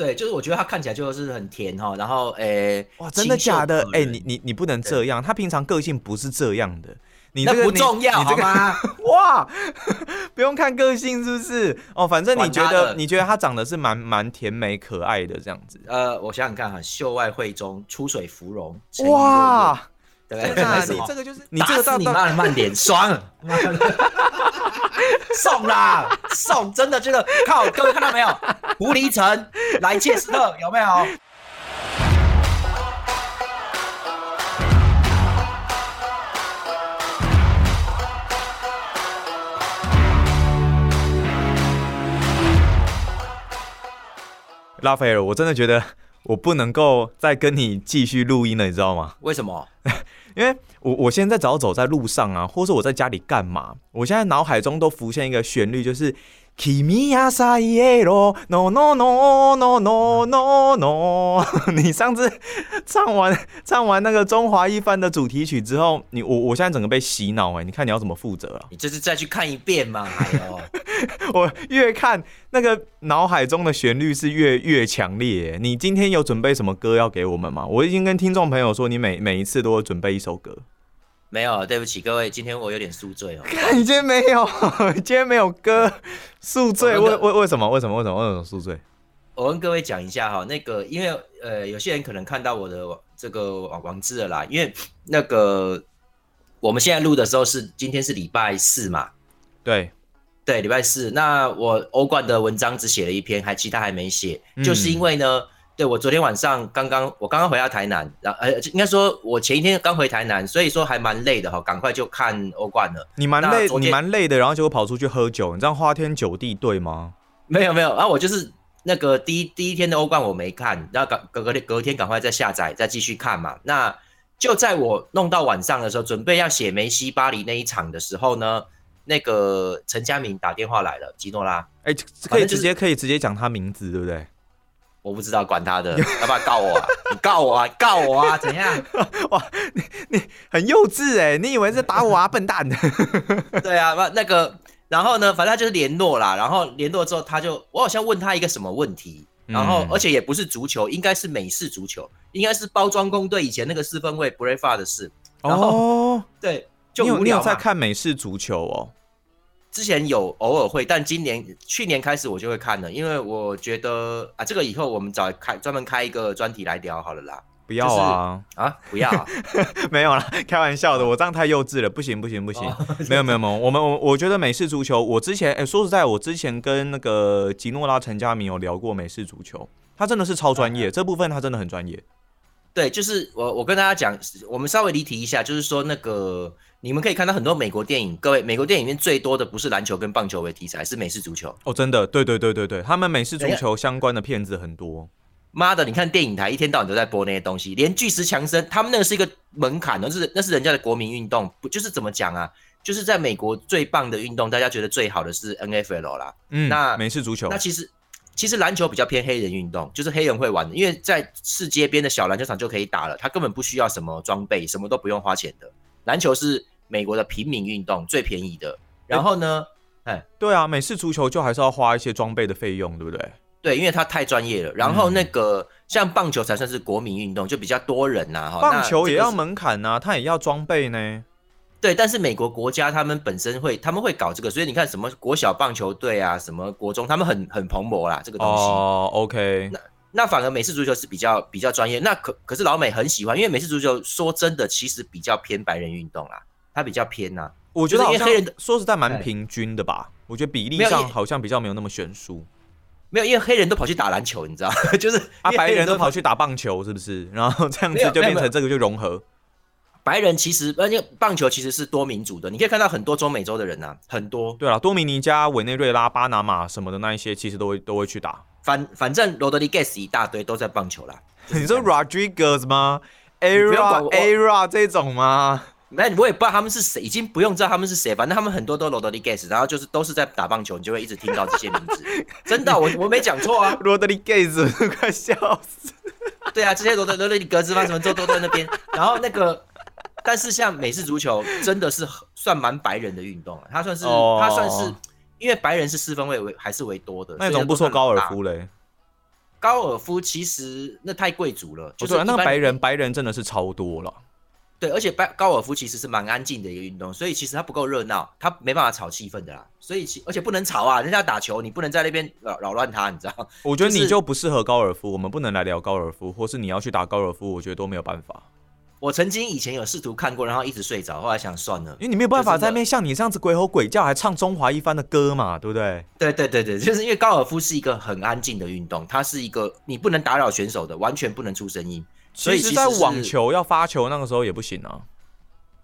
对，就是我觉得他看起来就是很甜哈，然后诶，哇，真的假的？哎，哎，你你你不能这样，他平常个性不是这样的。你这个不重要你这个好吗？哇，不用看个性是不是？哦，反正你觉得你觉得他长得是蛮蛮甜美可爱的这样子。呃，我想想看哈，秀外慧中，出水芙蓉，哇，雁，对你这个就是你这个到你妈的慢点，爽！送啦，送！真的这个靠，各位看到没有？狐狸城来切斯特有没有？拉斐尔，我真的觉得我不能够再跟你继续录音了，你知道吗？为什么？因为我我现在只要走在路上啊，或是我在家里干嘛，我现在脑海中都浮现一个旋律，就是 Kimi ya s a i ero no no no no no no no。你上次唱完唱完那个中华一番的主题曲之后，你我我现在整个被洗脑哎、你看你要怎么负责啊？你这是再去看一遍嘛？哎呦，我越看那个脑海中的旋律是越越强烈欸。你今天有准备什么歌要给我们吗？我已经跟听众朋友说，你每每一次都会准备一首歌。没有，对不起各位，今天我有点宿醉哦。看你今天没有，今天没有歌，宿醉为为为什么？为什么？为什么？为什么宿醉？我跟各位讲一下哈，那个因为呃，有些人可能看到我的这个网网志了啦，因为那个我们现在录的时候是今天是礼拜四嘛，对，对，礼拜四。那我欧冠的文章只写了一篇，还其他还没写，嗯就是因为呢，对我昨天晚上刚刚我刚刚回到台南，然后呃，应该说我前一天刚回台南，所以说还蛮累的哈，赶快就看欧冠了。你蛮累，你蛮累的，然后结果跑出去喝酒，你这样花天酒地对吗？没有没有，然后我就是那个第一第一天的欧冠我没看，然后赶隔隔天隔天赶快再下载再继续看嘛。那就在我弄到晚上的时候，准备要写梅西巴黎那一场的时候呢，那个陈佳明打电话来了，吉诺拉，哎、可以直接可以直接讲他名字，对不对？我不知道管他的，要不要告我啊？你告我啊？告我啊？怎样？哇，你很幼稚哎、你以为是打我啊，笨蛋！对啊，那那个，然后呢，反正他就是联络啦，然后联络之后，他就我好像问他一个什么问题，然后、嗯而且也不是足球，应该是美式足球，应该是包装工队以前那个四分卫 b r a v a 的事。然后哦，对，就你有。在看美式足球哦？之前有偶尔会，但今年去年开始我就会看了，因为我觉得啊，这个以后我们找开专门开一个专题来聊好了啦。不要啊，啊，不要。啊、没有啦，开玩笑的，我这样太幼稚了，不行不行不行，哦没有没有没有，我们我我觉得美式足球，我之前哎、说实在，我之前跟那个吉诺拉陈家明有聊过美式足球，他真的是超专业，这部分他真的很专业。对，就是我我跟大家讲，我们稍微离题一下，就是说那个你们可以看到很多美国电影，各位美国电影里面最多的不是篮球跟棒球为题材，是美式足球。哦，真的，对对对对对，他们美式足球相关的片子很多。妈的，你看电影台一天到晚都在播那些东西，连巨石强森他们那个是一个门槛，那是那是人家的国民运动，不就是怎么讲啊？就是在美国最棒的运动，大家觉得最好的是 NFL 啦。嗯，那美式足球那其实其实篮球比较偏黑人运动，就是黑人会玩的，因为在市街边的小篮球场就可以打了，他根本不需要什么装备，什么都不用花钱的。篮球是美国的平民运动，最便宜的。然后呢，哎，对啊，美式足球就还是要花一些装备的费用，对不对？对，因为它太专业了。然后那个、像棒球才算是国民运动，就比较多人呐、哈。棒球也要门槛呐、它也要装备呢。对，但是美国国家他们本身会，他们会搞这个，所以你看什么国小棒球队啊，什么国中，他们很很蓬勃啦，这个东西。哦，OK，那那反而美式足球是比较比较专业，那可可是老美很喜欢，因为美式足球说真的，其实比较偏白人运动啦，它比较偏呐、我觉得好像黑人的说实在蛮哎平均的吧。我觉得比例上好像比较没有那么悬殊。没有，因为黑人都跑去打篮球，你知道，就是啊，白人都跑去打棒球，是不是？然后这样子就变成这个就融合。白人其实，而且棒球其实是多民族的，你可以看到很多中美洲的人呐、很多。对啊，多米尼加、委内瑞拉、巴拿马什么的那一些，其实都会都会去打。反反正罗德里盖斯一大堆都在棒球啦。你说 Rodriguez 吗？Era 我 Era 这种吗？那我也不知道他们是谁，已经不用知道他们是谁，反正他们很多都罗德里盖斯，然后就是都是在打棒球，你就会一直听到这些名字。真的，我我没讲错啊。Rodriguez 快笑死！对啊，这些罗德罗德里格兹嘛，什么都都在那边。然后那个，但是像美式足球真的是算蛮白人的运动啊，它算是、哦它算是，因为白人是四分位为还是为多的。那你怎么不说高尔夫嘞？高尔夫其实那太贵族了，就哦，对啊，那是一般个白人白人真的是超多了。对，而且白高尔夫其实是蛮安静的一个运动，所以其实它不够热闹，它没办法炒气氛的啦。所以其而且不能吵啊，人家打球你不能在那边扰扰乱他，你知道？我觉得你就不适合高尔夫，我们不能来聊高尔夫，或是你要去打高尔夫，我觉得都没有办法，我曾经以前有试图看过，然后一直睡着，后来想算了因。为你没有办法在那边像你这样子鬼吼鬼叫，还唱中华一番的歌嘛，对不对？对对对对，就是因为高尔夫是一个很安静的运动，它是一个你不能打扰选手的，完全不能出声音。所以其实，在网球要发球那个时候也不行啊。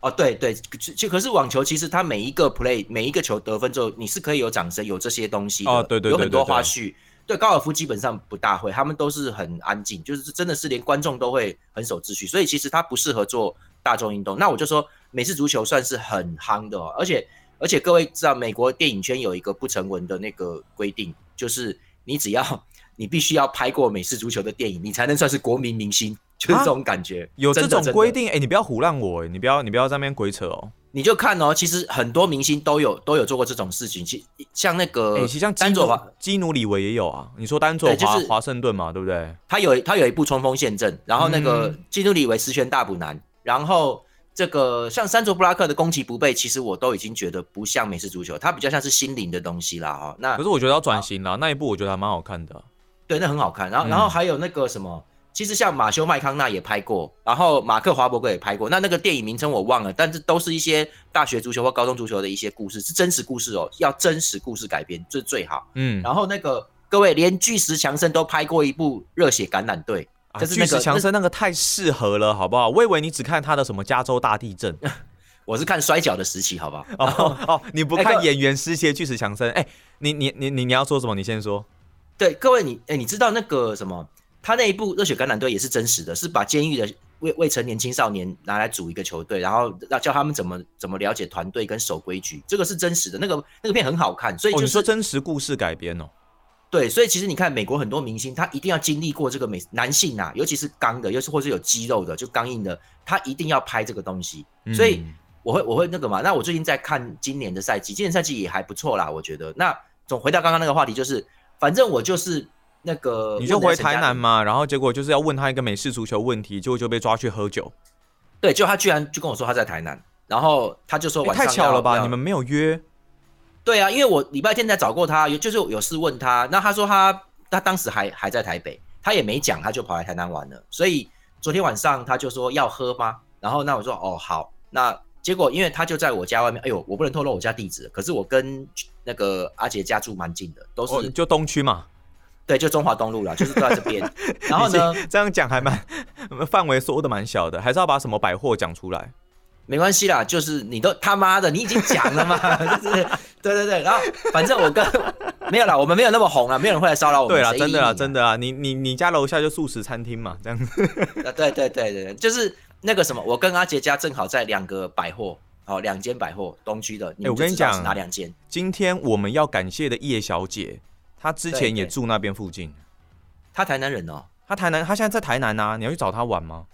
哦，对对，就就可是网球其实它每一个 play 每一个球得分之后，你是可以有掌声，有这些东西的。哦对对对有很多花絮。对高尔夫基本上不大会，他们都是很安静，就是真的是连观众都会很守秩序，所以其实它不适合做大众运动。那我就说美式足球算是很夯的、哦，而且而且各位知道，美国电影圈有一个不成文的那个规定，就是你只要你必须要拍过美式足球的电影，你才能算是国民明星，就是这种感觉。啊有这种规定，哎、你不要胡乱我、哎，你不要你不要在那边鬼扯哦。你就看哦，其实很多明星都有都有做过这种事情，其像那个哎、其实像丹佐华，基努里维也有啊。你说丹佐对就是华华盛顿嘛，对不对？他有他有一部冲锋陷阵，然后那个嗯基努里维十全大补男，然后这个像山卓布拉克的攻其不备，其实我都已经觉得不像美式足球，它比较像是心灵的东西啦哈、那可是我觉得要转型啦，那一部我觉得还蛮好看的。对，那很好看。然后，嗯然后还有那个什么，其实像马修麦康纳也拍过，然后马克华伯格也拍过。那那个电影名称我忘了，但是都是一些大学足球或高中足球的一些故事，是真实故事哦，要真实故事改编，这最好。嗯，然后那个各位，连巨石强森都拍过一部《热血橄榄队》，啊就是那个巨石强森那个太适合了，好不好？我以为你只看他的什么加州大地震 我是看摔跤的时期，好不好？哦哦，你不看演员失血巨石强森？哎、你你你你你要说什么？你先说。对，各位你哎，你知道那个什么，他那一部《热血橄榄队》也是真实的，是把监狱的未未成年青少年拿来组一个球队，然后让教他们怎么怎么了解团队跟守规矩，这个是真实的。那个那个片很好看，所以哦，就是、你说真实故事改编哦。对，所以其实你看美国很多明星，他一定要经历过这个美男性啊，尤其是刚的，又是或是有肌肉的，就刚硬的，他一定要拍这个东西。所以嗯我会我会那个嘛，那我最近在看今年的赛季，今年赛季也还不错啦，我觉得。那总回到刚刚那个话题，就是反正我就是那个你就回台南嘛，然后结果就是要问他一个美式足球问题，结果就被抓去喝酒。对，就他居然就跟我说他在台南，然后他就说哎晚上、太巧了吧？你们没有约？对啊，因为我礼拜天才找过他，有就是有事问他，那他说他他当时还还在台北，他也没讲，他就跑来台南玩了。所以昨天晚上他就说要喝吗？然后那我说哦好，那结果因为他就在我家外面，哎呦我不能透露我家地址，可是我跟那个阿杰家住蛮近的，都是、哦，就东区嘛。对，就中华东路了，就是都在这边。然后呢，你这样讲还蛮 范围缩的蛮小的，还是要把什么百货讲出来？没关系啦，就是你都他妈的，你已经讲了嘛，就是对对对，然后反正我跟没有啦，我们没有那么红啊，没有人会来骚扰我们。对啦，真的啊真的啊，你你你家楼下就素食餐厅嘛，这样子。啊，对对对对对，就是那个什么，我跟阿杰家正好在两个百货，哦，两间百货，东区的。你哎我跟你讲哪两间？今天我们要感谢的叶小姐，她之前也住那边附近。他台南人哦。他台南，他现在在台南啊，你要去找他玩吗？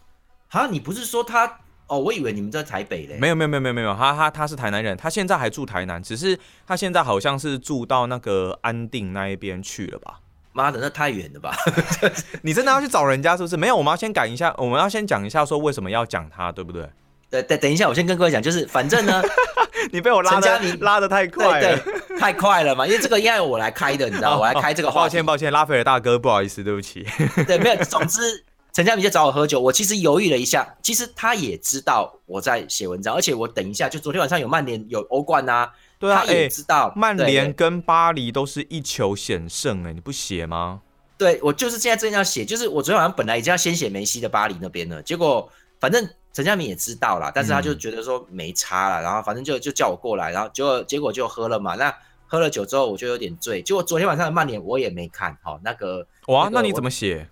哈，你不是说他？哦，我以为你们在台北嘞。没有没有没有没有没有，他他他是台南人，他现在还住台南，只是他现在好像是住到那个安定那一边去了吧？妈的，那太远了吧？你真的要去找人家是不是？没有，我们要先赶一下，我们要先讲一下说为什么要讲他，对不对？对等，等一下，我先跟各位讲，就是反正呢，你被我拉的拉的太快对了。对，太快了嘛，因为这个应该我来开的，你知道，我来开这个话题。抱歉抱歉，拉斐尔大哥，不好意思，对不起。对，没有。总之，陈嘉明就找我喝酒，我其实犹豫了一下，其实他也知道我在写文章，而且我等一下就昨天晚上有曼联有欧冠啊，对啊，他也哎、知道曼联跟巴黎都是一球险胜，哎，你不写吗？对我就是现在正要写，就是我昨天晚上本来已经要先写梅西的巴黎那边了，结果反正陈嘉明也知道啦，但是他就嗯觉得说没差了，然后反正就就叫我过来，然后结果结果就喝了嘛，那喝了酒之后我就有点醉，结果昨天晚上的曼联我也没看，好、那个哇，那你怎么写？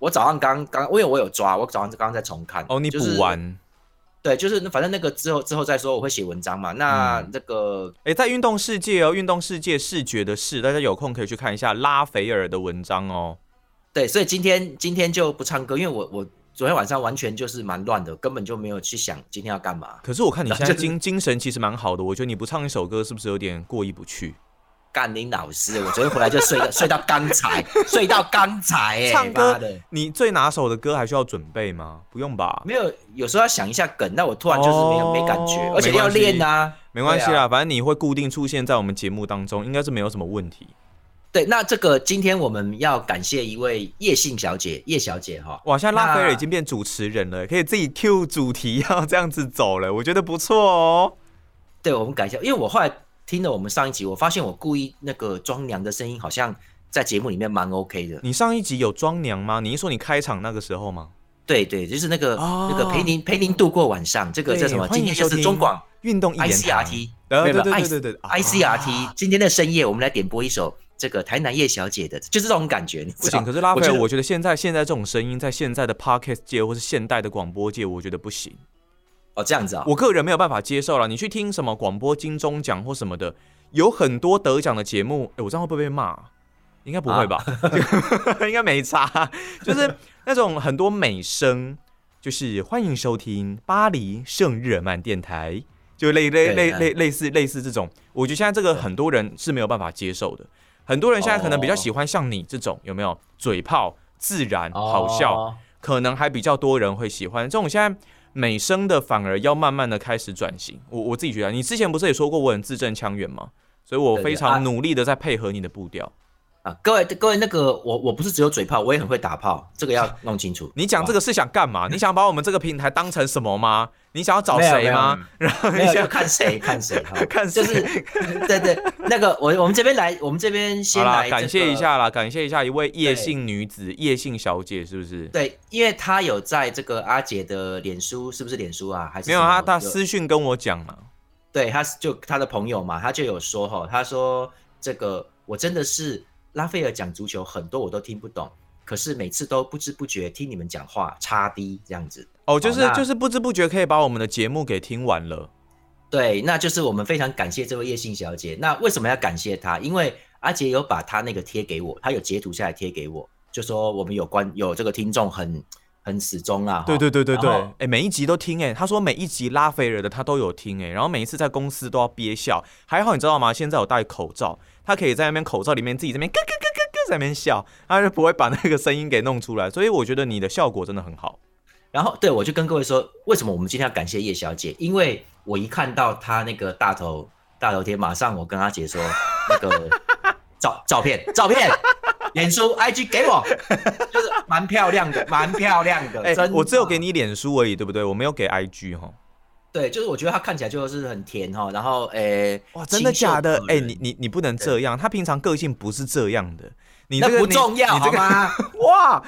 我早上刚刚因为我有抓，我早上刚刚在重看，哦，你就是补完。对，就是反正那个之后之后再说，我会写文章嘛。那那这个哎、在运动世界哦，运动世界视觉的视，大家有空可以去看一下拉斐尔的文章哦。对，所以今天今天就不唱歌，因为我我昨天晚上完全就是蛮乱的，根本就没有去想今天要干嘛。可是我看你现在精 精神其实蛮好的，我觉得你不唱一首歌是不是有点过意不去？干你老师！我昨天回来就睡到 睡到刚才，睡到刚才哎、唱歌的，你最拿手的歌还需要准备吗？不用吧，没有，有时候要想一下梗，那我突然就是没有、哦没感觉，而且要练啊。没关系啦，反正你会固定出现在我们节目当中，应该是没有什么问题。对，那这个今天我们要感谢一位叶姓小姐，叶小姐哈。哇，现在拉斐尔已经变主持人了，可以自己 Q 主题，要这样子走了，我觉得不错哦。对，我们感谢，因为我后来听了我们上一集，我发现我故意那个装娘的声音好像在节目里面蛮 OK 的。你上一集有装娘吗？你是说你开场那个时候吗？对对，就是那个、哦那个陪您陪您度过晚上，这个叫什么？今天就是中广运动 ICRT，呃对没有没有对对对对 ICRT、啊今天的深夜，我们来点播一首这个台南叶小姐的，就是这种感觉，你不行，可是拉斐尔，我觉得现在现在这种声音，在现在的 podcast 界或是现代的广播界，我觉得不行。哦这样子啊、我个人没有办法接受了。你去听什么广播金钟奖或什么的，有很多得奖的节目，哎我这样会不会被骂？应该不会吧？应该没差。就是那种很多美声，就是欢迎收听巴黎圣日耳曼电台，就类类类嗯类类似类似这种，我觉得现在这个很多人是没有办法接受的。很多人现在可能比较喜欢像你这种，有没有嘴炮、自然、好笑，哦可能还比较多人会喜欢这种。现在美声的反而要慢慢的开始转型。我我自己觉得，你之前不是也说过我很字正腔圆吗？所以我非常努力的在配合你的步调。啊，各位各位，那个我我不是只有嘴炮，我也很会打炮，这个要 弄清楚。你讲这个个是想干嘛？你想把我们这个平台当成什么吗？你想要找谁吗？？然后你想就看谁看谁哈，看谁 就是对对，那个我我们这边来，我们这边先来、感谢一。下啦，感谢一下一位叶姓女子，叶姓小姐是不是？对，因为她有在这个阿姐的脸书，是不是脸书啊？还是没有她她私讯跟我讲了。对，她是就她的朋友嘛，她就有说哈，她说这个我真的是拉斐尔讲足球很多我都听不懂，可是每次都不知不觉听你们讲话差低这样子。哦，就是那就是不知不觉可以把我们的节目给听完了。对，那就是我们非常感谢这位叶姓小姐。那为什么要感谢她？因为阿杰有把她那个贴给我，她有截图下来贴给我，就说我们有关有这个听众很很始终啊。对哈对对对对，哎、每一集都听哎、他说每一集拉斐尔的他都有听哎、然后每一次在公司都要憋笑，还好你知道吗？现在有戴口罩，他可以在那边口罩里面自己在那边咯咯咯咯咯在那边笑，他就不会把那个声音给弄出来，所以我觉得你的效果真的很好。然后对我就跟各位说，为什么我们今天要感谢叶小姐？因为我一看到她那个大头大头贴，马上我跟阿姐说那个照照片照片，脸书 IG 给我，就是蛮漂亮的，蛮漂亮的。哎、我只有给你脸书而已，对不对？我没有给 IG 哈。对，就是我觉得他看起来就是很甜哈，然后诶，哇，真的假的？哎、你你你不能这样，他平常个性不是这样的。你这个那不重要好吗？哇，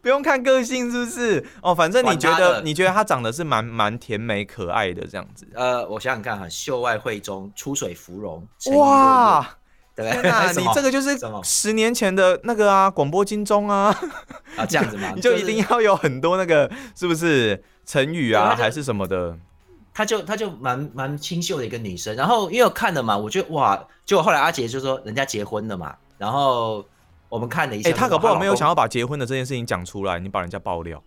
不用看个性是不是？哦，反正你觉得你觉得他长得是蛮蛮甜美可爱的这样子。呃，我想想看哈，秀外慧中，出水芙蓉，哇，对不天对？哪，你这个就是十年前的那个啊，广播金钟啊，啊这样子嘛，你 就一定要有很多那个是不是成语啊，还是什么的？她就她就蛮蛮清秀的一个女生，然后因为我看了嘛，我觉得哇，结果后来阿杰就说人家结婚了嘛，然后我们看了一下，哎，他搞不好没有想要要把结婚的这件事情讲出来，你把人家爆料，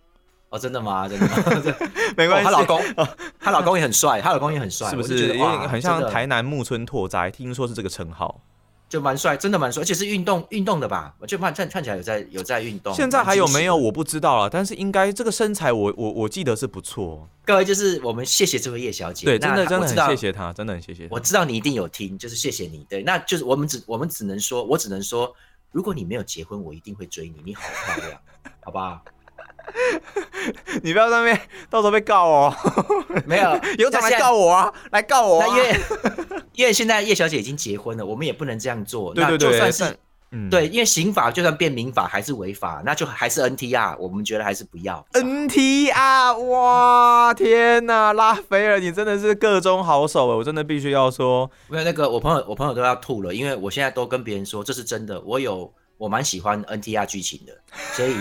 哦，真的吗？真的吗？没关系。哦她老公，她老公也很帅，她老公也很帅，是不是有点很像台南木村拓哉？听说是这个称号。就蛮帅，真的蛮帅，而且是运动运动的吧？我就看看看起来有在有在运动。现在还有没有？我不知道了，但是应该这个身材我，我我记得是不错。各位就是我们谢谢这位叶小姐，对，真的真的很谢谢她，真的很谢谢。我知道你一定有听，就是谢谢你。对，那就是我们只我们只能说，我只能说，如果你没有结婚，我一定会追你，你好漂亮，好不好？你不要在那边到时候被告哦，没有，有种来告我啊，来告我、啊。那因为因为现在叶小姐已经结婚了，我们也不能这样做。对对对，那就算是但嗯，对，因为刑法就算变民法还是违法，那就还是 NTR，我们觉得还是不要。NTR，哇，天哪，拉斐尔，你真的是个中好手哎，我真的必须要说，没有那个，我朋友我朋友都要吐了，因为我现在都跟别人说这是真的，我有我蛮喜欢 NTR 剧情的，所以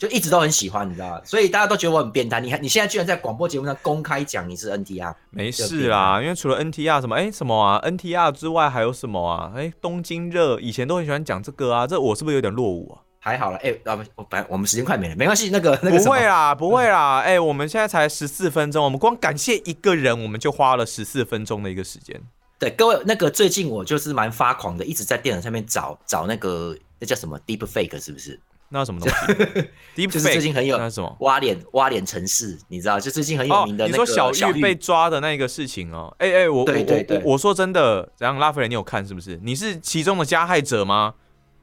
就一直都很喜欢，你知道吗？所以大家都觉得我很变态。你看你现在居然在广播节目上公开讲你是 NTR，没事啦，因为除了 NTR 什么，哎、什么啊，NTR 之外还有什么啊？哎、东京热，以前都很喜欢讲这个啊，这我是不是有点落伍啊？还好了，哎、啊不，我本来我们时间快没了，没关系，那个那个不会啦，不会啦，哎、我们现在才十四分钟，我们光感谢一个人，我们就花了十四分钟的一个时间。对各位，那个最近我就是蛮发狂的，一直在电脑上面找找那个那叫什么 Deep Fake 是不是？那什么东西？Deep 就是最近很有那是什么？挖脸挖脸城市，你知道？就最近很有哦，名的你说那个小玉被抓的那个事情哦，哎哎，我我对对对我我说真的，怎样？拉斐尔，你有看是不是？你是其中的加害者吗？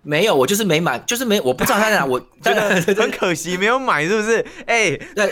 没有，我就是没买，就是没，我不知道他在哪，我 真的很可惜，没有买，是不是？哎、对，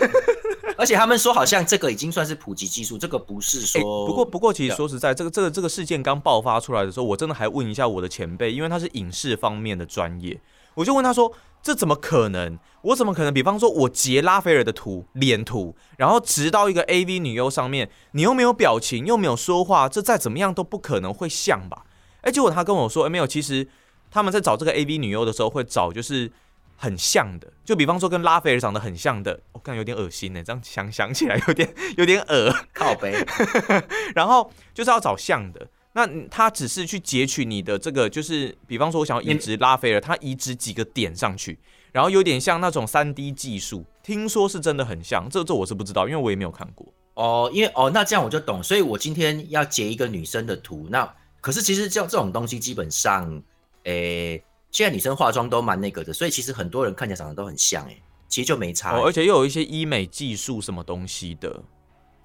而且他们说好像这个已经算是普及技术，这个不是哎说。不过不过，其实对说实在，这个这个这个事件刚爆发出来的时候，我真的还问一下我的前辈，因为他是影视方面的专业，我就问他说：“这怎么可能？我怎么可能？比方说，我截拉斐尔的图脸图，然后直到一个 AV 女优上面，你又没有表情，又没有说话，这再怎么样都不可能会像吧？”哎，结果他跟我说：“哎，没有，其实他们在找这个 AV 女优的时候，会找就是。”很像的，就比方说跟拉斐尔长得很像的，我、感觉有点恶心呢。这样想想起来有点有点恶。靠背，然后就是要找像的。那他只是去截取你的这个，就是比方说，我想要移植拉斐尔，他移植几个点上去，然后有点像那种三 D 技术，听说是真的很像。这这我是不知道，因为我也没有看过。哦，因为哦，那这样我就懂。所以我今天要截一个女生的图，那可是其实这这种东西基本上，诶，现在女生化妆都蛮那个的，所以其实很多人看起来长得都很像，诶，其实就没差、哦，而且又有一些医美技术什么东西的。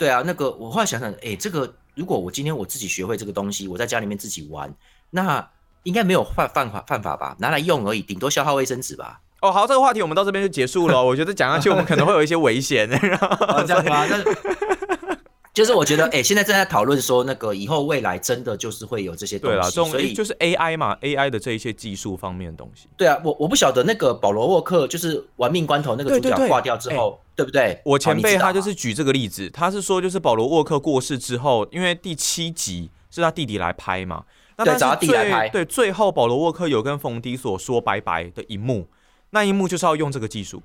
对啊，那个我后来想想，诶，这个如果我今天我自己学会这个东西，我在家里面自己玩，那应该没有犯犯法犯法吧？拿来用而已，顶多消耗卫生纸吧。哦，好，这个话题我们到这边就结束了。我觉得讲下去我们可能会有一些危险。哦，这样吧？那就是我觉得，哎、现在正在讨论说，那个以后未来真的就是会有这些东西，所以就是 AI 嘛，AI 的这一些技术方面的东西。对啊，我我不晓得那个保罗沃克就是玩命关头那个主角挂掉之后，对不对？我前辈哦他就是举这个例子，他是说就是保罗沃克过世之后，因为第七集是他弟弟来拍嘛，对找他弟弟来拍对，最后保罗沃克有跟冯迪所说拜拜的一幕，那一幕就是要用这个技术。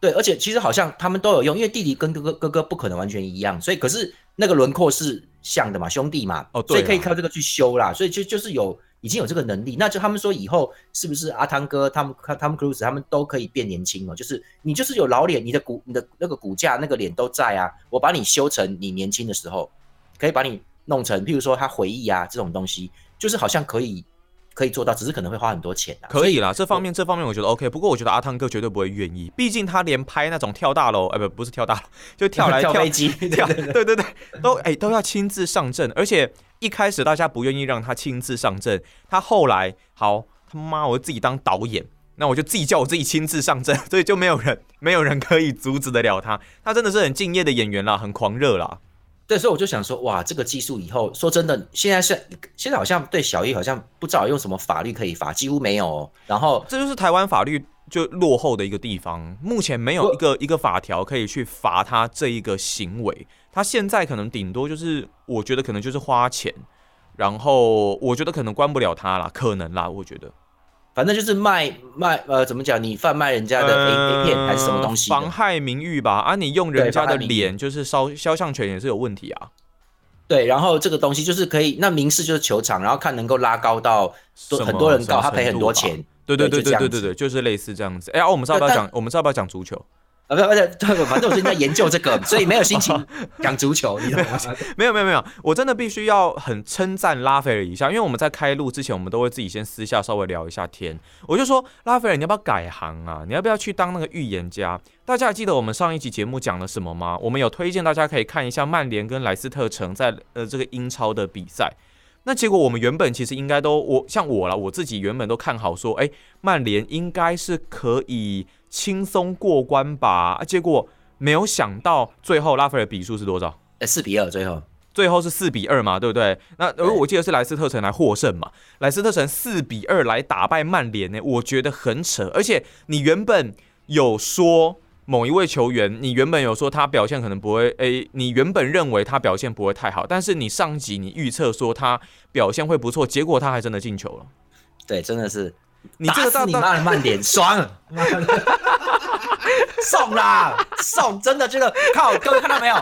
对，而且其实好像他们都有用，因为弟弟跟哥哥哥哥不可能完全一样，所以可是那个轮廓是像的嘛，兄弟嘛，哦对所以可以靠这个去修啦，所以就就是有已经有这个能力，那就他们说以后是不是阿汤哥他们他们 Cruise 他们都可以变年轻哦，就是你就是有老脸，你的骨你的那个骨架那个脸都在啊，我把你修成你年轻的时候，可以把你弄成，譬如说他回忆啊这种东西，就是好像可以可以做到，只是可能会花很多钱啊，可以啦，这方面这方面我觉得 OK，不过我觉得阿汤哥绝对不会愿意，毕竟他连拍那种跳大楼，哎、不不是跳大楼，就跳来跳 跳飞机，跳，对对对，都哎、都要亲自上阵，而且一开始大家不愿意让他亲自上阵，他后来好他妈我自己当导演，那我就自己叫我自己亲自上阵，所以就没有人没有人可以阻止得了他，他真的是很敬业的演员啦，很狂热啦。对，所以我就想说，哇，这个技术以后说真的，现在是现在好像对小艺好像不知道用什么法律可以罚，几乎没有、哦。然后这就是台湾法律就落后的一个地方，目前没有一个一个法条可以去罚他这一个行为。他现在可能顶多就是，我觉得可能就是花钱，然后我觉得可能关不了他啦，可能啦，我觉得。反正就是卖卖呃，怎么讲？你贩卖人家的 A、A 片还是什么东西？呃妨害名誉吧？啊，你用人家的脸就是肖肖像权也是有问题啊。对，然后这个东西就是可以，那民事就是球场，然后看能够拉高到多很多人告他赔很多钱。对对对对对对对对，就是类似这样子。哎、啊，我们是要不要但讲？我们是要不要讲足球？啊，不不不，不反正我最近在研究这个，所以没有心情讲足球，你懂吗？没有没有没有，我真的必须要很称赞拉斐尔一下，因为我们在开录之前，我们都会自己先私下稍微聊一下天。我就说拉斐尔，你要不要改行啊？你要不要去当那个预言家？大家还记得我们上一集节目讲了什么吗？我们有推荐大家可以看一下曼联跟莱斯特城在呃这个英超的比赛。那结果我们原本其实应该都我像我啦，我自己原本都看好说，哎，曼联应该是可以轻松过关吧。啊，结果没有想到最后拉斐尔比数是多少？呃，四比二最后。最后是四比二嘛，对不对？那如果我记得是莱斯特城来获胜嘛，莱斯特城四比二来打败曼联呢，我觉得很扯。而且你原本有说某一位球员，你原本有说他表现可能不会，诶，你原本认为他表现不会太好，但是你上集你预测说他表现会不错，结果他还真的进球了。对，真的是你这个打死你大大妈的慢点，爽！送啦，送！真的这个靠，各位看到没有？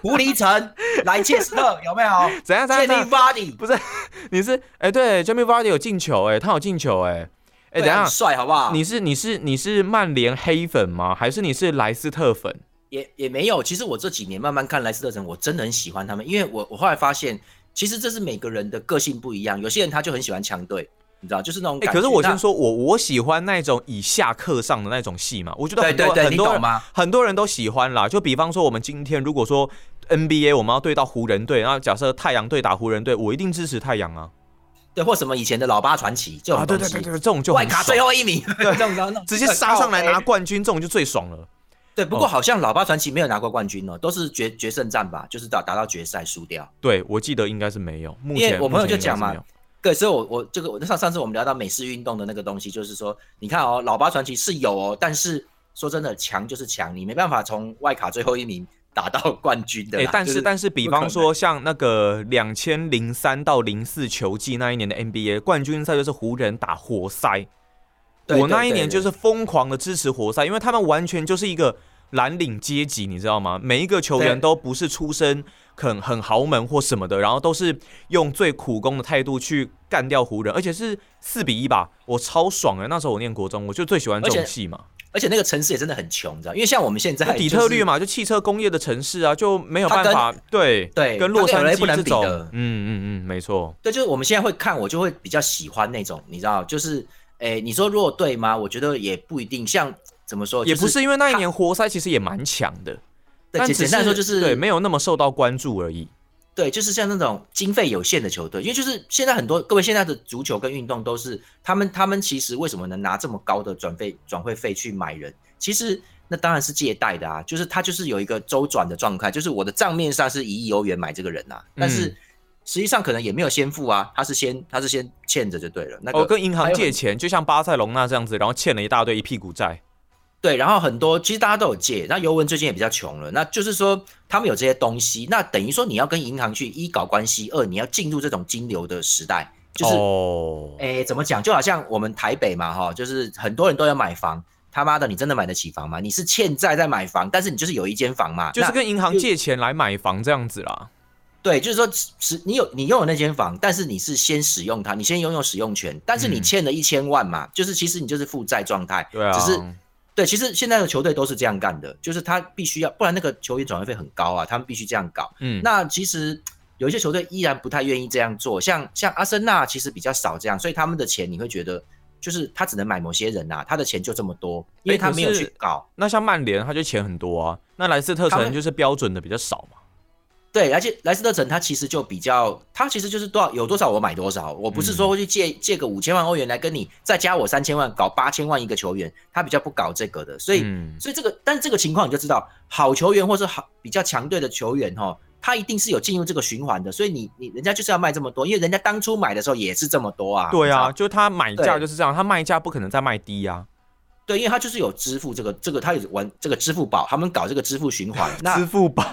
狐狸城来切斯特 有没有？怎样怎样建立怎样？body，不是，你是哎、对，Jamie Vardy 有进球哎、他有进球哎、哎、等下，帅好不好？你是你是你是曼联黑粉吗？还是你是莱斯特粉？也也没有。其实我这几年慢慢看莱斯特城，我真的很喜欢他们，因为我我后来发现，其实这是每个人的个性不一样，有些人他就很喜欢强队，你知道，就是那种可是我先说，我我喜欢那种以下课上的那种戏嘛，我觉得对很多很多？很多人都喜欢啦。就比方说，我们今天如果说 NBA 我们要对到湖人队，然后假设太阳队打湖人队，我一定支持太阳啊。对，或什么以前的老八传奇这种啊，对东西，对对对，这种就很外卡最爽后一名，对，这种直接杀上来拿冠军，这种就最爽了。对，不过好像老八传奇没有拿过冠军哦，都是决决胜战吧，就是打打到决赛输掉。对，我记得应该是没有。目前因为我朋友就讲嘛对，所以我我这个我上上次我们聊到美式运动的那个东西，就是说，你看哦，老八传奇是有哦，但是说真的，强就是强，你没办法从外卡最后一名打到冠军的。但就是但是，比方说像那个两千零三到零四球季那一年的 NBA 冠军赛，就是湖人打活塞。对我那一年就是疯狂的支持活塞，因为他们完全就是一个蓝领阶级，你知道吗？每一个球员都不是出身很很豪门或什么的，然后都是用最苦工的态度去干掉湖人，而且是四比一吧，我超爽的。那时候我念国中，我就最喜欢这种戏嘛。而且那个城市也真的很穷，你知道，因为像我们现在、底特律，嘛，就汽车工业的城市啊，就没有办法对对跟洛杉矶这种，能比的嗯嗯嗯，没错。对，就是我们现在会看，我就会比较喜欢那种，你知道，就是，诶，你说如果对吗？我觉得也不一定，像怎么说，也不是因为那一年活塞其实也蛮强的，对，但只简简单来说就是对没有那么受到关注而已。对，就是像那种经费有限的球队，因为就是现在很多各位现在的足球跟运动都是他们他们其实为什么能拿这么高的转费转会费去买人？其实那当然是借贷的啊，就是他就是有一个周转的状态，就是我的账面上是一亿欧元买这个人啊，但是嗯实际上可能也没有先付啊，他是先他是先欠着就对了，那个哦，跟银行借钱，就像巴塞隆纳这样子，然后欠了一大堆一屁股债。对，然后很多其实大家都有借，那尤文最近也比较穷了，那就是说他们有这些东西，那等于说你要跟银行去一搞关系，二你要进入这种金流的时代，就是哦，诶，怎么讲？就好像我们台北嘛，哈，就是很多人都要买房，他妈的，你真的买得起房吗？你是欠债在买房，但是你就是有一间房嘛，就是跟银行借钱来买房这样子啦。对，就是说是你有你拥有那间房，但是你是先使用它，你先拥有使用权，但是你嗯欠了一千万嘛，就是其实你就是负债状态，对啊，只是对，其实现在的球队都是这样干的，就是他必须要，不然那个球员转会费很高啊，他们必须这样搞。嗯，那其实有一些球队依然不太愿意这样做，像像阿森纳其实比较少这样，所以他们的钱你会觉得就是他只能买某些人呐、他的钱就这么多，因为他没有去搞。那像曼联，他就钱很多啊。那莱斯特城就是标准的比较少嘛。对，而且莱斯特城他其实就比较，他其实就是多少有多少我买多少，我不是说会去借、借个五千万欧元来跟你再加我三千万搞八千万一个球员，他比较不搞这个的，所以、嗯。所以这个，但是这个情况你就知道，好球员或是好比较强队的球员哈，他一定是有进入这个循环的，所以你你人家就是要卖这么多，因为人家当初买的时候也是这么多啊，对啊，就他买价就是这样，他卖价不可能再卖低啊。对，因为他就是有支付这个这个，他有玩这个支付宝，他们搞这个支付循环，那支付宝，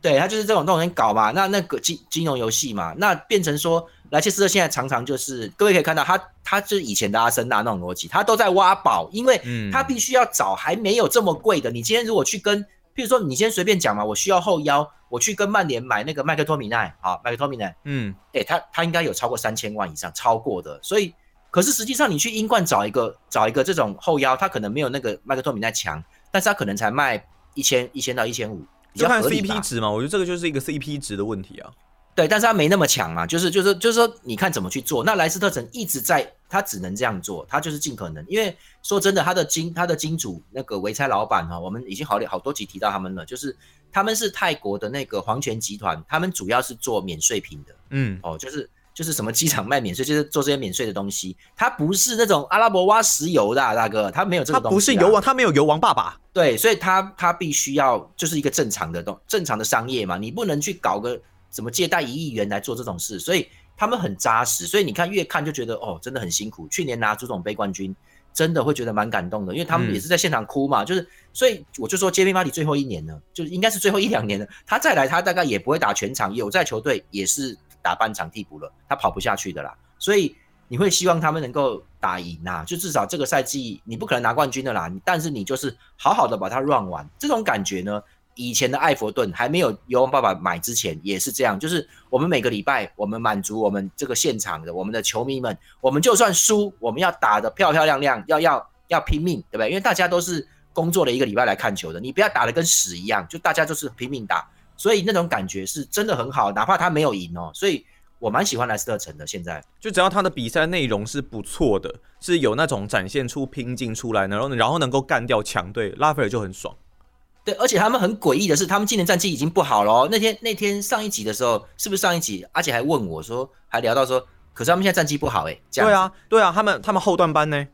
对他就是这种这种人搞嘛，那那个金金融游戏嘛，那变成说莱切斯特现在常常就是各位可以看到他他就是以前的阿森纳那种逻辑，他都在挖宝，因为嗯他必须要找还没有这么贵的。你今天如果去跟，譬如说你先随便讲嘛，我需要后腰，我去跟曼联买那个麦克托米奈，好，麦克托米奈，嗯，哎、他他应该有超过三千万以上，超过的，所以。可是实际上，你去英冠找一个找一个这种后腰，他可能没有那个麦克托米奈强，但是他可能才卖一千一千到一千五，比就看 CP 值嘛。我觉得这个就是一个 CP 值的问题啊。对，但是他没那么强嘛，就是就是就是说，你看怎么去做。那莱斯特城一直在，他只能这样做，他就是尽可能。因为说真的，他的金他的金主那个维差老板哈，我们已经好好多集提到他们了，就是他们是泰国的那个皇权集团，他们主要是做免税品的嗯，哦，就是就是什么机场卖免税，就是做这些免税的东西。他不是那种阿拉伯挖石油的、啊、大哥，他没有这他个东西、啊。不是油王，他没有油王爸爸。对，所以他他必须要就是一个正常的东正常的商业嘛，你不能去搞个什么借贷一亿元来做这种事，所以他们很扎实，所以你看越看就觉得哦，真的很辛苦。去年拿足总杯冠军，真的会觉得蛮感动的，因为他们嗯也是在现场哭嘛，就是所以我就说杰米马里最后一年呢，就应该是最后一两年了，他再来他大概也不会打全场，有在球队也是打半场替补了，他跑不下去的啦，所以。你会希望他们能够打赢呐、就至少这个赛季你不可能拿冠军的啦，你但是你就是好好的把它 run 完，这种感觉呢，以前的艾佛顿还没有尤王爸爸买之前也是这样，就是我们每个礼拜我们满足我们这个现场的我们的球迷们，我们就算输，我们要打得漂漂亮亮，要要要拼命，对不对？因为大家都是工作了一个礼拜来看球的，你不要打得跟屎一样，就大家就是拼命打，所以那种感觉是真的很好，哪怕他没有赢哦，所以我蛮喜欢莱斯特城的。现在就只要他的比赛内容是不错的，是有那种展现出拼劲出来，然后然后能够干掉强队，拉斐尔就很爽。对，而且他们很诡异的是，他们今年战绩已经不好了。那天那天上一集的时候，是不是上一集？而且还问我说，还聊到说，可是他们现在战绩不好哎。对啊，对啊，他们他们后段班呢？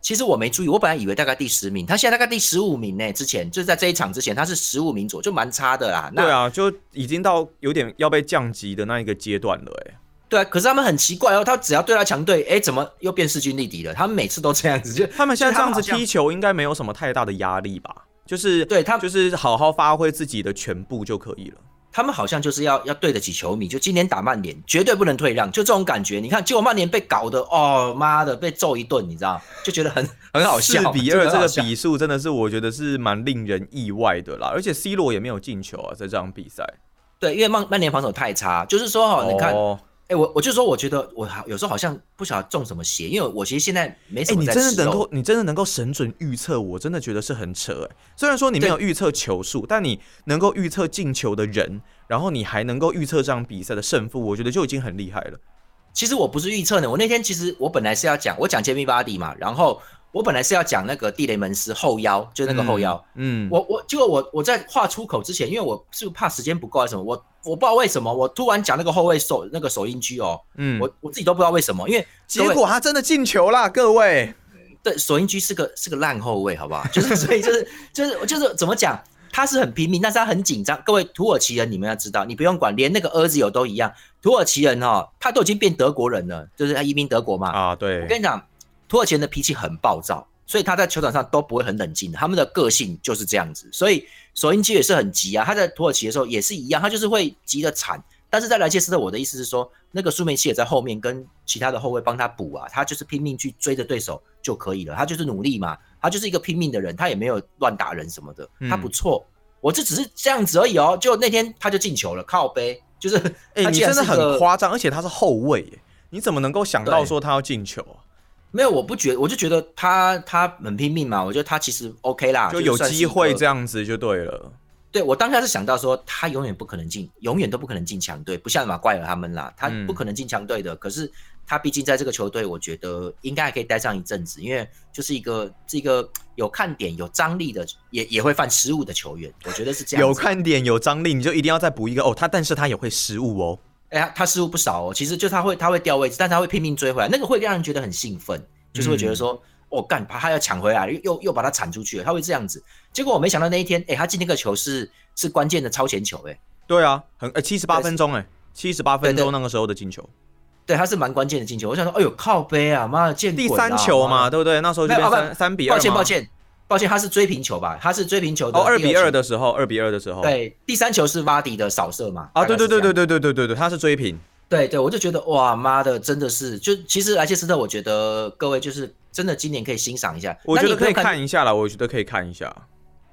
其实我没注意，我本来以为大概第十名，他现在大概第十五名呢。之前就是在这一场之前，他是十五名左右，就蛮差的啦。对啊，就已经到有点要被降级的那一个阶段了哎。对啊，可是他们很奇怪哦，他只要对他强队，哎，怎么又变势均力敌了？他们每次都这样子，就 他们现在这样子踢球，应该没有什么太大的压力吧？就是对他，就是好好发挥自己的全部就可以了。他们好像就是要要对得起球迷，就今年打曼联绝对不能退让，就这种感觉。你看，结果曼联被搞得哦妈的被揍一顿，你知道，就觉得很 很好笑。四比二这个比数真的是我觉得是蛮令人意外的啦，而且 C 罗也没有进球啊，在这场比赛。对，因为曼曼联防守太差，就是说哈，你看。哎，我我就说，我觉得我好有时候好像不晓得中什么邪，因为我其实现在没什么。哎，你真的能够，你真的能够神准预测，我真的觉得是很扯哎。虽然说你没有预测球数，但你能够预测进球的人，然后你还能够预测这场比赛的胜负，我觉得就已经很厉害了。其实我不是预测呢，我那天其实我本来是要讲，我讲杰米巴迪嘛，然后。我本来是要讲那个地雷门斯后腰，就那个后腰。嗯，我我结果我我在话出口之前，因为我是怕时间不够还是什么，我我不知道为什么，我突然讲那个后卫手那个手音居哦，嗯，我我自己都不知道为什么，因为结果他真的进球啦，各位。对，手音居是个是个烂后卫，好不好？就是所以就是就是就是怎么讲，他是很拼命，但是他很紧张。各位土耳其人，你们要知道，你不用管，连那个儿子友都一样。土耳其人哦，他都已经变德国人了，就是他移民德国嘛。啊，对。我跟你讲。土耳其人的脾气很暴躁，所以他在球场上都不会很冷静的。他们的个性就是这样子，所以索因基也是很急啊。他在土耳其的时候也是一样，他就是会急得惨。但是在莱切斯特，我的意思是说，那个苏梅奇也在后面跟其他的后卫帮他补啊，他就是拼命去追着对手就可以了。他就是努力嘛，他就是一个拼命的人，他也没有乱打人什么的，他不错。我这只是这样子而已哦。就那天他就进球了，靠背就是，哎，你真的很夸张，而且他是后卫耶，你怎么能够想到说他要进球啊？没有，我不觉，我就觉得他他很拼命嘛。我觉得他其实 OK 啦，就有机会这样子就对了。对我当下是想到说，他永远不可能进，永远都不可能进强队，不像马怪尔他们啦，他不可能进强队的。可是他毕竟在这个球队，我觉得应该还可以待上一阵子，因为就是一个是一个有看点、有张力的，也也会犯失误的球员。我觉得是这样。有看点、有张力，你就一定要再补一个哦。他但是他也会失误哦。哎，他失误不少哦。其实就他会他会掉位置，但他会拼命追回来，那个会让人觉得很兴奋，就是会觉得说，我，干，把他要抢回来，又又把他铲出去了，他会这样子。结果我没想到那一天，哎，他进那个球是是关键的超前球，哎，对啊，很呃七十八分钟，哎，七十八分钟那个时候的进球，对，他是蛮关键的进球。我想说，哎呦，靠背啊，妈的，见第三球嘛，对不对？那时候就三三比二。抱歉，抱歉。抱歉，他是追平球吧？他是追平球的。哦，二比二的时候，二比二的时候。对，第三球是瓦迪的扫射嘛？啊，对对对对对对对对对，他是追平。对对，我就觉得哇妈的，真的是，就其实莱切斯特，我觉得各位就是真的今年可以欣赏一下。我觉得可以看一下了，我觉得可以看一下。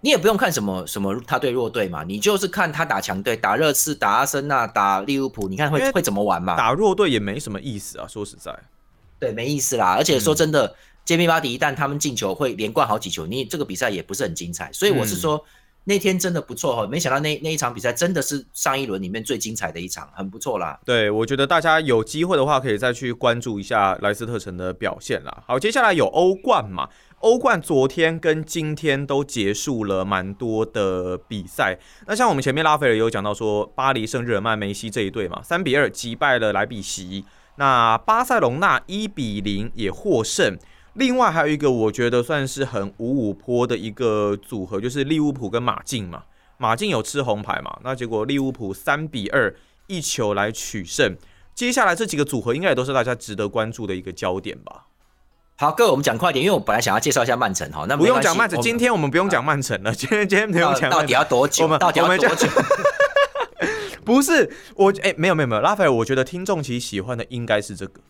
你也不用看什么什么他对弱队嘛，你就是看他打强队，打热刺、打阿森纳、打利物浦，你看会会怎么玩嘛？打弱队也没什么意思啊，说实在。对，没意思啦。而且说真的。杰米巴迪一旦他们进球会连贯好几球，你这个比赛也不是很精彩。所以我是说那天真的不错哈，没想到那那一场比赛真的是上一轮里面最精彩的一场，很不错啦。对，我觉得大家有机会的话可以再去关注一下莱斯特城的表现啦。好，接下来有欧冠嘛？欧冠昨天跟今天都结束了蛮多的比赛。那像我们前面拉斐尔有讲到说，巴黎圣日耳曼梅西这一队嘛，三比二击败了莱比锡。那巴塞隆纳一比零也获胜。另外还有一个，我觉得算是很五五坡的一个组合，就是利物浦跟马竞嘛。马竞有吃红牌嘛？那结果利物浦三比二一球来取胜。接下来这几个组合应该也都是大家值得关注的一个焦点吧。好，各位我们讲快点，因为我本来想要介绍一下曼城哈，那不用讲曼城，今天我们不用讲曼城了。今天今天不用讲，到底要多久？我们到底要多久？不是我哎，没有没有没有，拉斐尔，我觉得听众其实喜欢的应该是这个。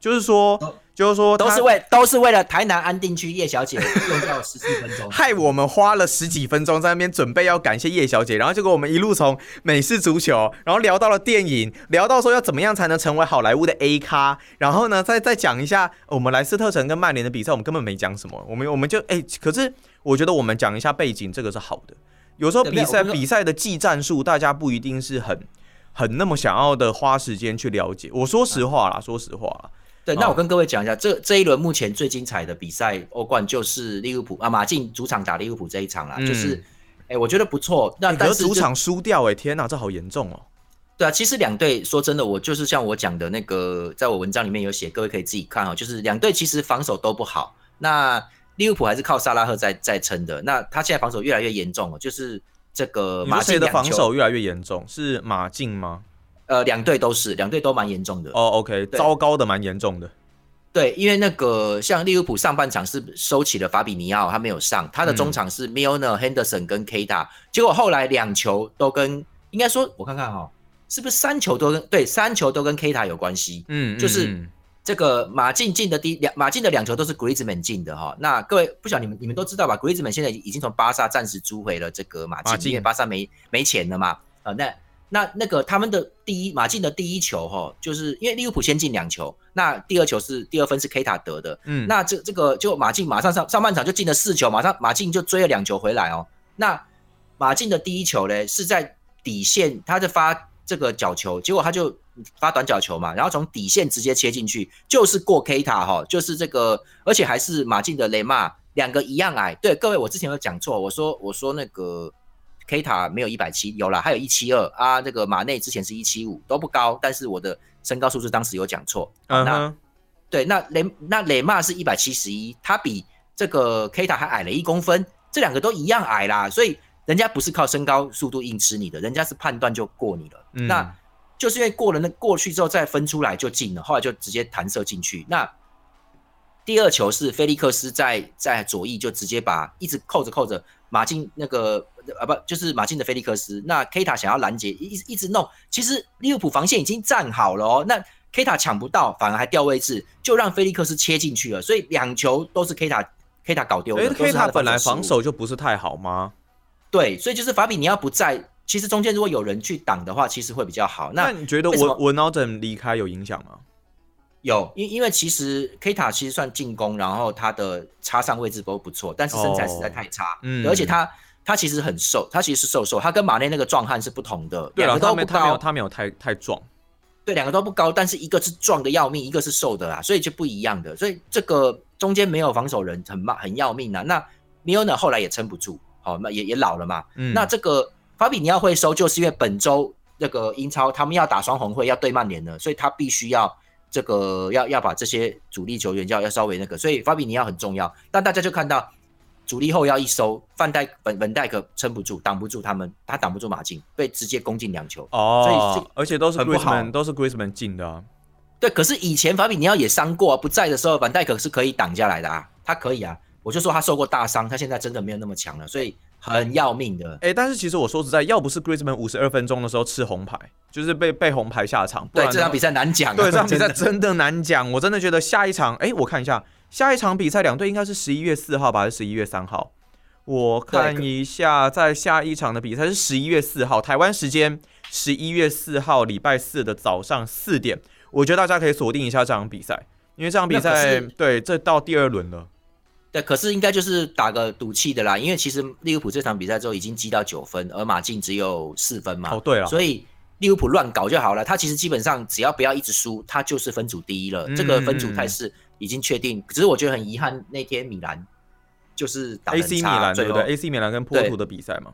就是说，就是说，都是为都是为了台南安定区叶小姐用掉十四分钟，害我们花了十几分钟在那边准备要感谢叶小姐，然后结果我们一路从美式足球，然后聊到了电影，聊到说要怎么样才能成为好莱坞的 A 咖，然后呢，再再讲一下我们莱斯特城跟曼联的比赛，我们根本没讲什么，我们我们就哎，可是我觉得我们讲一下背景，这个是好的。有时候比赛比赛的技战术，大家不一定是很。很那么想要的花时间去了解。我说实话啦，说实话啦。对，那我跟各位讲一下，这这一轮目前最精彩的比赛欧冠就是利物浦啊，马竞主场打利物浦这一场啦，就是，哎，我觉得不错。那但是主场输掉，哎，天哪，这好严重哦。对啊，其实两队说真的，我就是像我讲的那个，在我文章里面有写，各位可以自己看哦。就是两队其实防守都不好，那利物浦还是靠萨拉赫在在撑的。那他现在防守越来越严重了，就是这个马竞的防守越来越严重，是马竞吗？呃，两队都是，两队都蛮严重的。哦，OK，糟糕的蛮严重的。对，因为那个像利物浦上半场是收起了法比尼奥，他没有上，他的中场是 Milner、Henderson 跟 Kta，结果后来两球都跟，应该说，我看看哈，是不是三球都跟对三球都跟 Kta 有关系？嗯，就是这个马竞进的第两马竞的两球都是 Griezmann 进的哈。那各位不晓得你们你们都知道吧？Griezmann 现在已经从巴萨暂时租回了这个马竞，因为巴萨没没钱了嘛。啊，那。那那个他们的第一马竞的第一球哈，就是因为利物浦先进两球，那第二球是第二分是 K 塔得的，嗯，那这这个就马竞马上上上半场就进了四球，马上马竞就追了两球回来哦。那马竞的第一球嘞是在底线，他在发这个角球，结果他就发短角球嘛，然后从底线直接切进去，就是过 K 塔哈，就是这个，而且还是马竞的雷马两个一样矮。对各位，我之前有讲错，我说我说那个。K 塔没有一百七，有了，还有一七二啊。这个马内之前是一七五，都不高，但是我的身高数字当时有讲错。那对，那雷那雷骂是一百七十一，他比这个 K 塔还矮了一公分，这两个都一样矮啦，所以人家不是靠身高速度硬吃你的，人家是判断就过你了。那就是因为过了那过去之后再分出来就进了，后来就直接弹射进去。那第二球是菲利克斯在在左翼就直接把一直扣着扣着。马竞那个啊不就是马竞的菲利克斯，那 K 塔想要拦截，一一直弄，其实利物浦防线已经站好了哦，那 K 塔抢不到，反而还掉位置，就让菲利克斯切进去了，所以两球都是 K 塔 K 塔搞丢的。K 塔本来防守就不是太好吗？对，所以就是法比尼奥不在，其实中间如果有人去挡的话，其实会比较好。那你觉得文文奥登离开有影响吗？有，因因为其实 K 塔其实算进攻，然后他的插上位置都不错，但是身材实在太差，嗯，而且他他其实很瘦，他其实是瘦瘦，他跟马内那个壮汉是不同的，两个都不高，他没有太太壮，对，两个都不高，但是一个是壮的要命，一个是瘦的啦，所以就不一样的，所以这个中间没有防守人很慢很要命啊。那米欧呢后来也撑不住，好，那也也老了嘛，嗯，那这个法比尼奥会收，就是因为本周那个英超他们要打双红会，要对曼联了，所以他必须要。这个要要把这些主力球员要要稍微那个，所以法比尼奥很重要。但大家就看到主力后腰一收，范戴本本戴克撑不住，挡不住他们，他挡不住马竞，被直接攻进两球。哦，所以而且都是 Griezmann 都是 Griezmann 进的。对，可是以前法比尼奥也伤过，不在的时候，范戴克是可以挡下来的啊，他可以啊。我就说他受过大伤，他现在真的没有那么强了，所以。很要命的，哎，但是其实我说实在，要不是 Griezmann 五十二分钟的时候吃红牌，就是被被红牌下场。对，这场比赛 难讲。对，这场比赛真的难讲。我真的觉得下一场，哎，我看一下下一场比赛，两队应该是十一月四号吧，还是十一月三号？我看一下，在下一场的比赛是十一月四号，台湾时间十一月四号礼拜四的早上四点。我觉得大家可以锁定一下这场比赛，因为这场比赛对，这到第二轮了。对，可是应该就是打个赌气的啦，因为其实利物浦这场比赛之后已经积到九分，而马竞只有四分嘛。哦，对了，所以利物浦乱搞就好了。他其实基本上只要不要一直输，他就是分组第一了。这个分组态势已经确定。只是我觉得很遗憾，那天米兰就是打 AC 米兰对不对？AC 米兰跟波图的比赛嘛，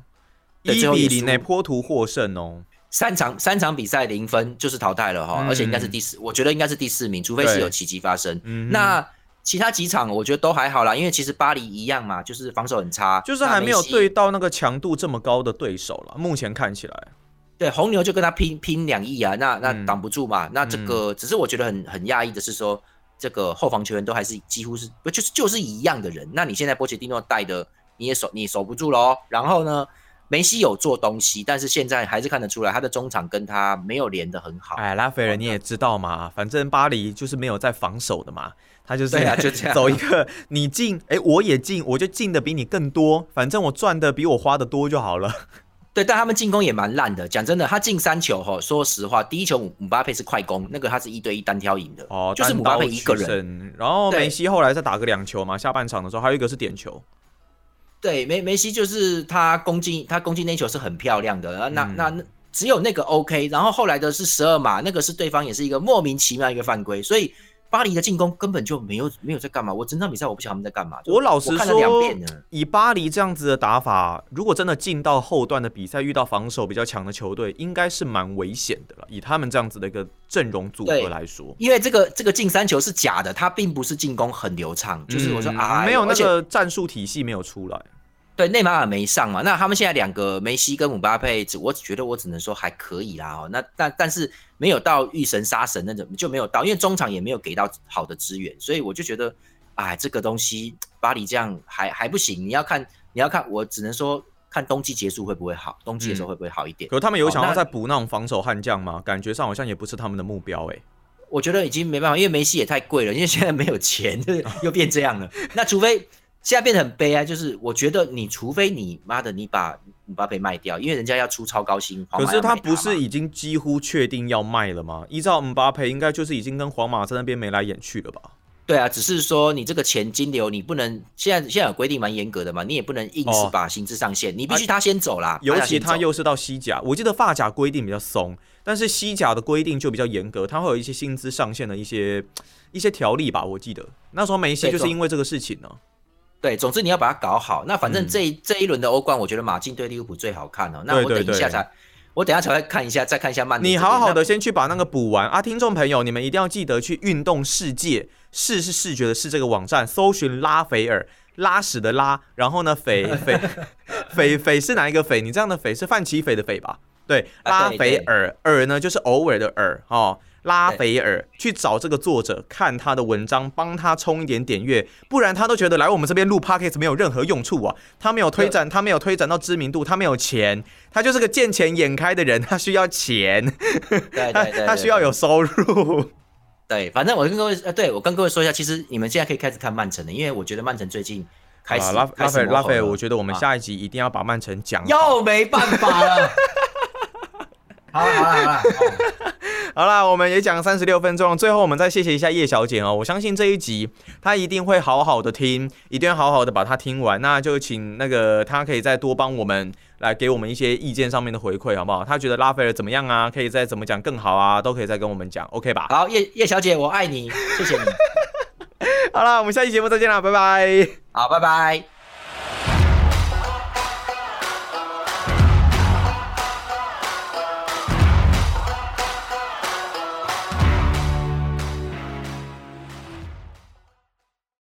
一比零内波图获胜哦。三场三场比赛零分就是淘汰了哈，而且应该是第四，我觉得应该是第四名，除非是有奇迹发生。嗯那其他几场我觉得都还好啦，因为其实巴黎一样嘛，就是防守很差，就是还没有对到那个强度这么高的对手了。目前看起来，对红牛就跟他拼拼两亿啊，那那挡不住嘛。那这个只是我觉得很很讶异的是说，这个后防球员都还是几乎是不就是就是一样的人。那你现在波切蒂诺带的你也守你守不住喽。然后呢，梅西有做东西，但是现在还是看得出来他的中场跟他没有连的很好。哎，拉斐尔你也知道嘛，反正巴黎就是没有在防守的嘛。他就是就这样走一个，你进，哎，我也进，我就进的比你更多，反正我赚的比我花的多就好了。对，但他们进攻也蛮烂的。讲真的，他进三球哈，说实话，第一球姆巴佩是快攻，那个他是一对一单挑赢的，哦，就是姆巴佩一个人。然后梅西后来再打个两球嘛，下半场的时候还有一个是点球。对，梅梅西就是他攻进他攻进那球是很漂亮的，那那那只有那个 OK，然后后来的是十二码，那个是对方也是一个莫名其妙一个犯规，所以巴黎的进攻根本就没有没有在干嘛。我整场比赛我不晓得他们在干嘛。我老实说遍呢，以巴黎这样子的打法，如果真的进到后段的比赛，遇到防守比较强的球队，应该是蛮危险的了。以他们这样子的一个阵容组合来说，因为这个这个进三球是假的，他并不是进攻很流畅，就是我说嗯啊，没有那个战术体系没有出来。对，内马尔没上嘛，那他们现在两个梅西跟姆巴佩，只我只觉得我只能说还可以啦哦，那但但是没有到遇神杀神那种，就没有到，因为中场也没有给到好的资源，所以我就觉得，哎，这个东西巴黎这样还还不行，你要看你要看，我只能说看冬季结束会不会好，冬季的时候会不会好一点？可他们有想要再补那种防守悍将吗？感觉上好像也不是他们的目标哎、我觉得已经没办法，因为梅西也太贵了，因为现在没有钱，就 是又变这样了。那除非现在变得很悲哀，就是我觉得你除非你妈的你把姆巴佩卖掉，因为人家要出超高薪，可是他不是已经几乎确定要卖了吗？依照姆巴佩，应该就是已经跟皇马在那边眉来眼去了吧？对啊，只是说你这个钱金流你不能现在现在有规定蛮严格的嘛，你也不能硬是哦把薪资上限，你必须他先走啦，尤其他又是到西甲，我记得发甲规定比较松，但是西甲的规定就比较严格，它会有一些薪资上限的一些一些条例吧。我记得那时候梅西就是因为这个事情呢。对，总之你要把它搞好。那反正嗯这一、这一轮的欧冠，我觉得马竞对利物浦最好看哦。那我等一下才，我等一下才会看一下，再看一下曼联。你好好的先去把那个补完啊，听众朋友，你们一定要记得去运动世界，视是视觉的视这个网站搜寻拉斐尔。拉屎的拉，然后呢，斐 斐斐斐是哪一个斐？你这样的斐是范奇斐的斐吧？对，拉斐尔，尔呢就是偶尔的尔哦。拉斐尔去找这个作者，看他的文章，帮他充一点点阅，不然他都觉得来我们这边录 podcast 没有任何用处啊。他没有推展，他没有推展到知名度，他没有钱，他就是个见钱眼开的人，他需要钱。他他需要有收入。对，反正我跟各位呃，对我跟各位说一下，其实你们现在可以开始看曼城了，因为我觉得曼城最近开始、啊，拉斐拉斐，我觉得我们啊下一集一定要把曼城讲好。又没办法了。好了好了好了，哦 好啦，我们也讲三十六分钟，最后我们再谢谢一下叶小姐哦。我相信这一集她一定会好好的听，一定要好好的把它听完。那就请那个她可以再多帮我们来给我们一些意见上面的回馈，好不好？她觉得拉斐尔怎么样啊？可以再怎么讲更好啊？都可以再跟我们讲，OK 吧？好叶叶小姐，我爱你，谢谢你。好了，我们下期节目再见啦，拜拜。好，拜拜。